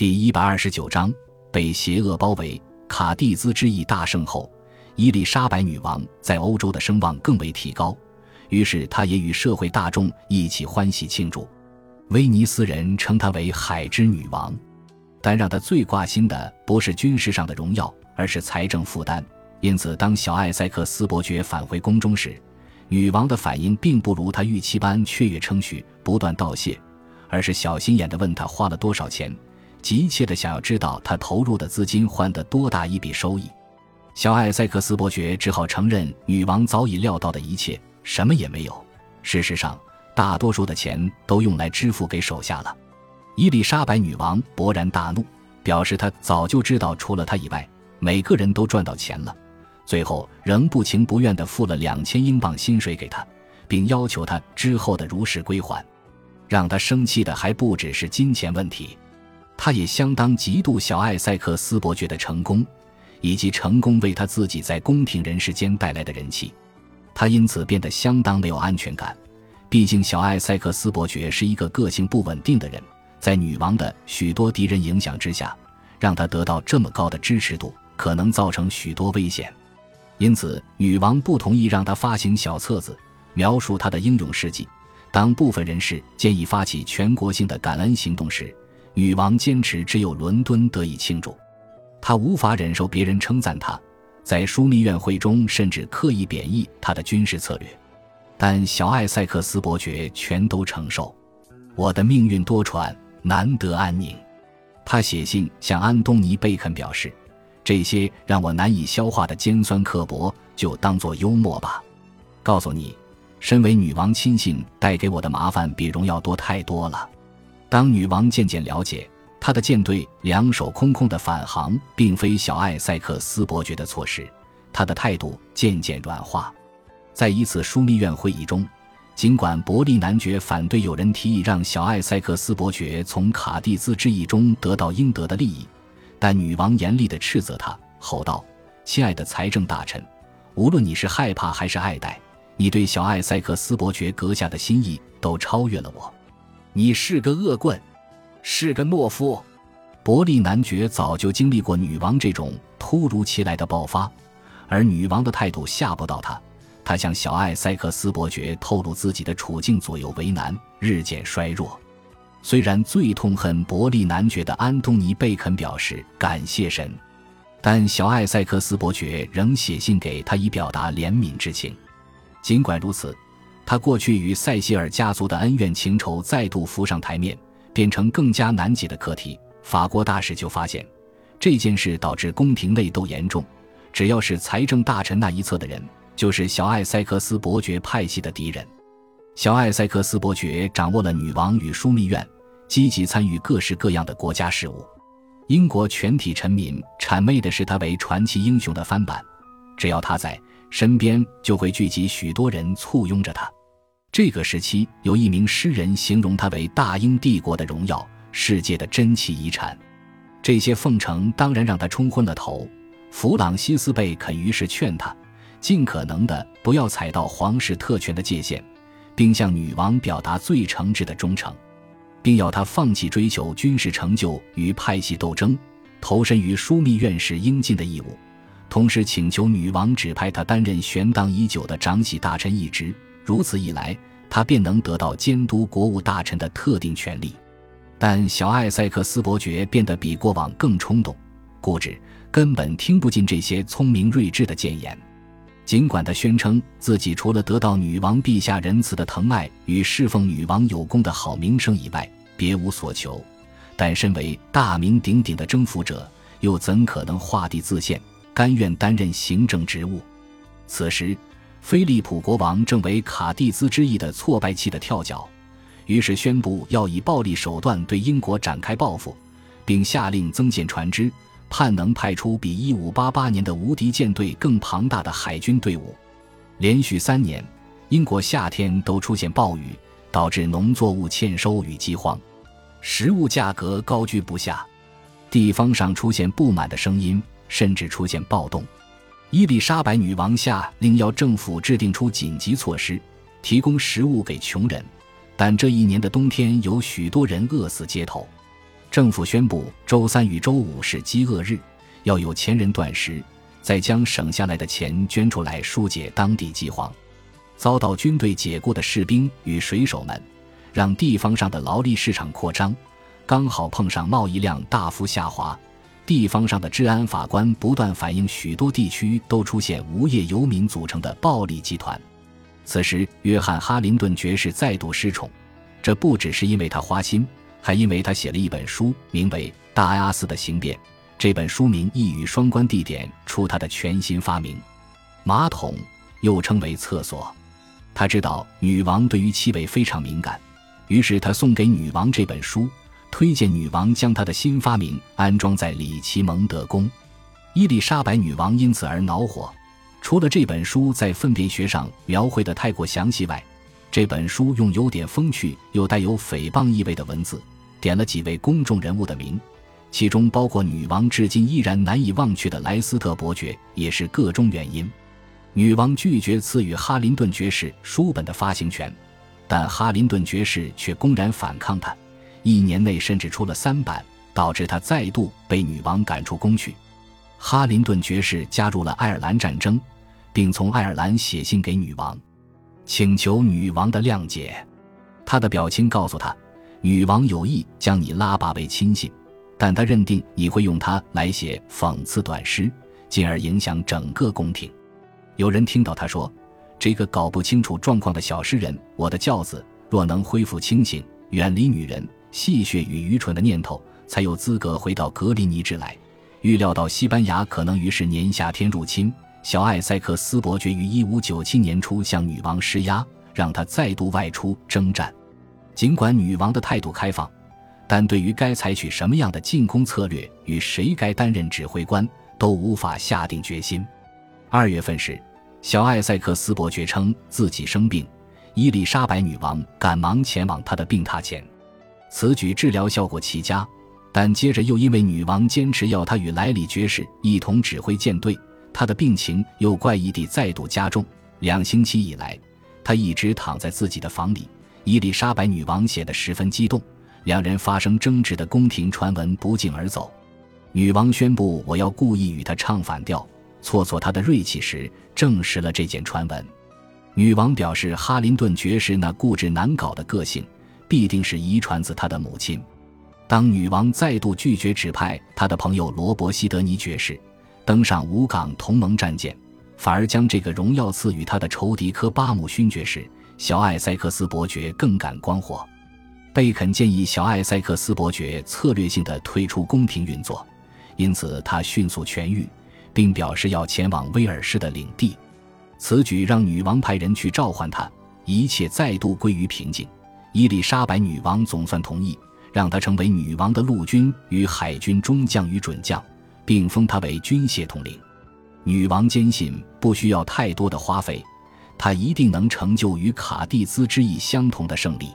第一百二十九章被邪恶包围。卡蒂兹之役大胜后，伊丽莎白女王在欧洲的声望更为提高，于是她也与社会大众一起欢喜庆祝。威尼斯人称她为“海之女王”，但让她最挂心的不是军事上的荣耀，而是财政负担。因此，当小艾塞克斯伯爵返回宫中时，女王的反应并不如她预期般雀跃称许、不断道谢，而是小心眼地问他花了多少钱。急切地想要知道他投入的资金换得多大一笔收益，小艾塞克斯伯爵只好承认女王早已料到的一切，什么也没有。事实上，大多数的钱都用来支付给手下了。伊丽莎白女王勃然大怒，表示她早就知道，除了她以外，每个人都赚到钱了。最后，仍不情不愿地付了两千英镑薪水给他，并要求他之后的如实归还。让他生气的还不只是金钱问题。他也相当嫉妒小艾塞克斯伯爵的成功，以及成功为他自己在宫廷人士间带来的人气，他因此变得相当没有安全感。毕竟小艾塞克斯伯爵是一个个性不稳定的人，在女王的许多敌人影响之下，让他得到这么高的支持度，可能造成许多危险。因此，女王不同意让他发行小册子，描述他的英勇事迹。当部分人士建议发起全国性的感恩行动时，女王坚持只有伦敦得以庆祝，她无法忍受别人称赞她，在枢密院会中甚至刻意贬义她的军事策略，但小艾塞克斯伯爵全都承受。我的命运多舛，难得安宁。他写信向安东尼·贝肯表示：“这些让我难以消化的尖酸刻薄，就当作幽默吧。告诉你，身为女王亲信带给我的麻烦比荣耀多太多了。”当女王渐渐了解她的舰队两手空空的返航并非小艾塞克斯伯爵的错时，她的态度渐渐软化。在一次枢密院会议中，尽管伯利男爵反对有人提议让小艾塞克斯伯爵从卡蒂兹之役中得到应得的利益，但女王严厉地斥责他，吼道：“亲爱的财政大臣，无论你是害怕还是爱戴，你对小艾塞克斯伯爵阁下的心意都超越了我。”你是个恶棍，是个懦夫。伯利男爵早就经历过女王这种突如其来的爆发，而女王的态度吓不到他。他向小艾塞克斯伯爵透露自己的处境左右为难，日渐衰弱。虽然最痛恨伯利男爵的安东尼·贝肯表示感谢神，但小艾塞克斯伯爵仍写信给他以表达怜悯之情。尽管如此。他过去与塞西尔家族的恩怨情仇再度浮上台面，变成更加难解的课题。法国大使就发现，这件事导致宫廷内斗严重。只要是财政大臣那一侧的人，就是小艾塞克斯伯爵派系的敌人。小艾塞克斯伯爵掌握了女王与枢密院，积极参与各式各样的国家事务。英国全体臣民谄媚的视他为传奇英雄的翻版，只要他在身边，就会聚集许多人簇拥着他。这个时期，有一名诗人形容他为大英帝国的荣耀，世界的珍奇遗产。这些奉承当然让他冲昏了头。弗朗西斯贝肯于是劝他，尽可能的不要踩到皇室特权的界限，并向女王表达最诚挚的忠诚，并要他放弃追求军事成就与派系斗争，投身于枢密院士应尽的义务。同时，请求女王指派他担任悬档已久的长喜大臣一职。如此一来，他便能得到监督国务大臣的特定权利。但小艾塞克斯伯爵变得比过往更冲动、固执，根本听不进这些聪明睿智的谏言。尽管他宣称自己除了得到女王陛下仁慈的疼爱与侍奉女王有功的好名声以外，别无所求，但身为大名鼎鼎的征服者，又怎可能画地自限，甘愿担任行政职务？此时。菲利普国王正为卡蒂兹之役的挫败气得跳脚，于是宣布要以暴力手段对英国展开报复，并下令增建船只，盼能派出比1588年的无敌舰队更庞大的海军队伍。连续三年，英国夏天都出现暴雨，导致农作物欠收与饥荒，食物价格高居不下，地方上出现不满的声音，甚至出现暴动。伊丽莎白女王下令要政府制定出紧急措施，提供食物给穷人，但这一年的冬天有许多人饿死街头。政府宣布周三与周五是饥饿日，要有钱人断食，再将省下来的钱捐出来疏解当地饥荒。遭到军队解雇的士兵与水手们，让地方上的劳力市场扩张，刚好碰上贸易量大幅下滑。地方上的治安法官不断反映，许多地区都出现无业游民组成的暴力集团。此时，约翰·哈林顿爵士再度失宠，这不只是因为他花心。还因为他写了一本书，名为《大阿斯的行变》。这本书名一语双关，地点出他的全新发明——马桶，又称为厕所。他知道女王对于气味非常敏感，于是他送给女王这本书，推荐女王将她的新发明安装在里奇蒙德宫。伊丽莎白女王因此而恼火。除了这本书在粪便学上描绘的太过详细外，这本书用有点风趣又带有诽谤意味的文字，点了几位公众人物的名，其中包括女王至今依然难以忘却的莱斯特伯爵，也是个中原因。女王拒绝赐予哈林顿爵士书本的发行权，但哈林顿爵士却公然反抗他，一年内甚至出了三版，导致他再度被女王赶出宫去。哈林顿爵士加入了爱尔兰战争，并从爱尔兰写信给女王。请求女王的谅解，他的表情告诉他，女王有意将你拉拔为亲信，但他认定你会用它来写讽刺短诗，进而影响整个宫廷。有人听到他说：“这个搞不清楚状况的小诗人，我的轿子若能恢复清醒，远离女人戏谑与愚蠢的念头，才有资格回到格林尼治来。”预料到西班牙可能于是年夏天入侵。小艾塞克斯伯爵于一五九七年初向女王施压，让她再度外出征战。尽管女王的态度开放，但对于该采取什么样的进攻策略与谁该担任指挥官，都无法下定决心。二月份时，小艾塞克斯伯爵称自己生病，伊丽莎白女王赶忙前往他的病榻前。此举治疗效果奇佳，但接着又因为女王坚持要他与莱里爵士一同指挥舰队。他的病情又怪异地再度加重。两星期以来，他一直躺在自己的房里。伊丽莎白女王显得十分激动，两人发生争执的宫廷传闻不胫而走。女王宣布：“我要故意与他唱反调，挫挫他的锐气。”时，证实了这件传闻。女王表示，哈林顿爵士那固执难搞的个性，必定是遗传自他的母亲。当女王再度拒绝指派他的朋友罗伯·希德尼爵士。登上武港同盟战舰，反而将这个荣耀赐予他的仇敌科巴姆勋爵时，小艾塞克斯伯爵更感光火。贝肯建议小艾塞克斯伯爵策略性的退出宫廷运作，因此他迅速痊愈，并表示要前往威尔士的领地。此举让女王派人去召唤他，一切再度归于平静。伊丽莎白女王总算同意让他成为女王的陆军与海军中将与准将。并封他为军械统领。女王坚信不需要太多的花费，他一定能成就与卡蒂兹之役相同的胜利。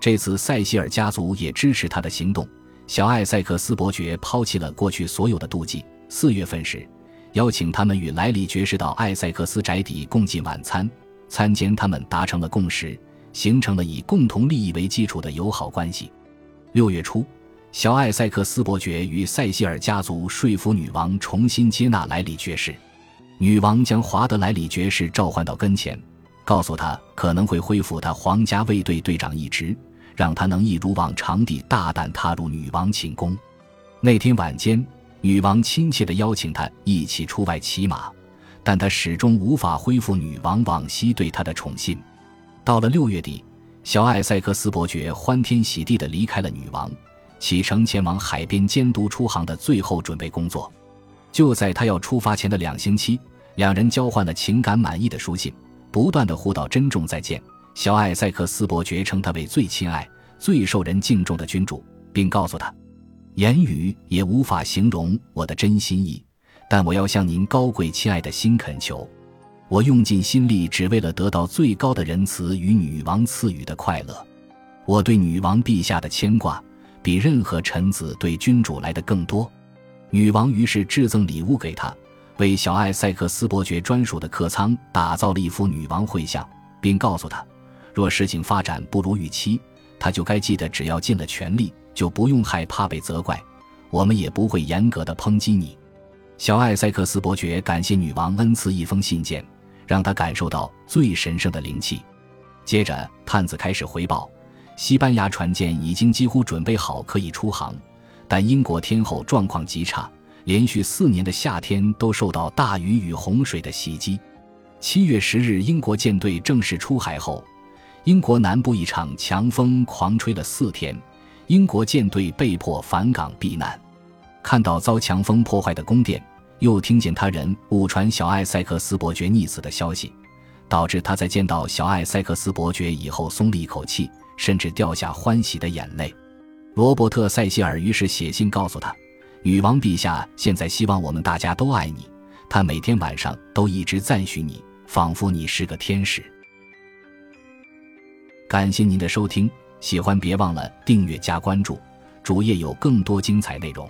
这次塞西尔家族也支持他的行动。小艾塞克斯伯爵抛弃了过去所有的妒忌。四月份时，邀请他们与莱里爵士到艾塞克斯宅邸共进晚餐。餐间他们达成了共识，形成了以共同利益为基础的友好关系。六月初。小艾塞克斯伯爵与塞西尔家族说服女王重新接纳莱里爵士。女王将华德莱里爵士召唤到跟前，告诉他可能会恢复他皇家卫队队长一职，让他能一如往常地大胆踏入女王寝宫。那天晚间，女王亲切地邀请他一起出外骑马，但他始终无法恢复女王往昔对他的宠信。到了六月底，小艾塞克斯伯爵欢天喜地地离开了女王。启程前往海边监督出航的最后准备工作。就在他要出发前的两星期，两人交换了情感满意的书信，不断的互道珍重再见。小艾塞克斯伯爵称他为最亲爱、最受人敬重的君主，并告诉他，言语也无法形容我的真心意。但我要向您高贵亲爱的心恳求，我用尽心力，只为了得到最高的仁慈与女王赐予的快乐。我对女王陛下的牵挂。比任何臣子对君主来的更多。女王于是制赠礼物给他，为小艾塞克斯伯爵专属的客舱打造了一幅女王绘像，并告诉他，若事情发展不如预期，他就该记得，只要尽了全力，就不用害怕被责怪，我们也不会严格的抨击你。”小艾塞克斯伯爵感谢女王恩赐一封信件，让他感受到最神圣的灵气。接着，探子开始回报，西班牙船舰已经几乎准备好可以出航，但英国天候状况极差，连续四年的夏天都受到大雨与洪水的袭击。七月十日，英国舰队正式出海后，英国南部一场强风狂吹了四天，英国舰队被迫返港避难。看到遭强风破坏的宫殿，又听见他人误传小艾塞克斯伯爵溺死的消息。导致他在见到小艾塞克斯伯爵以后松了一口气，甚至掉下欢喜的眼泪。罗伯特·塞西尔于是写信告诉他：“女王陛下现在希望我们大家都爱你，她每天晚上都一直赞许你，仿佛你是个天使。”感谢您的收听，喜欢别忘了订阅加关注，主页有更多精彩内容。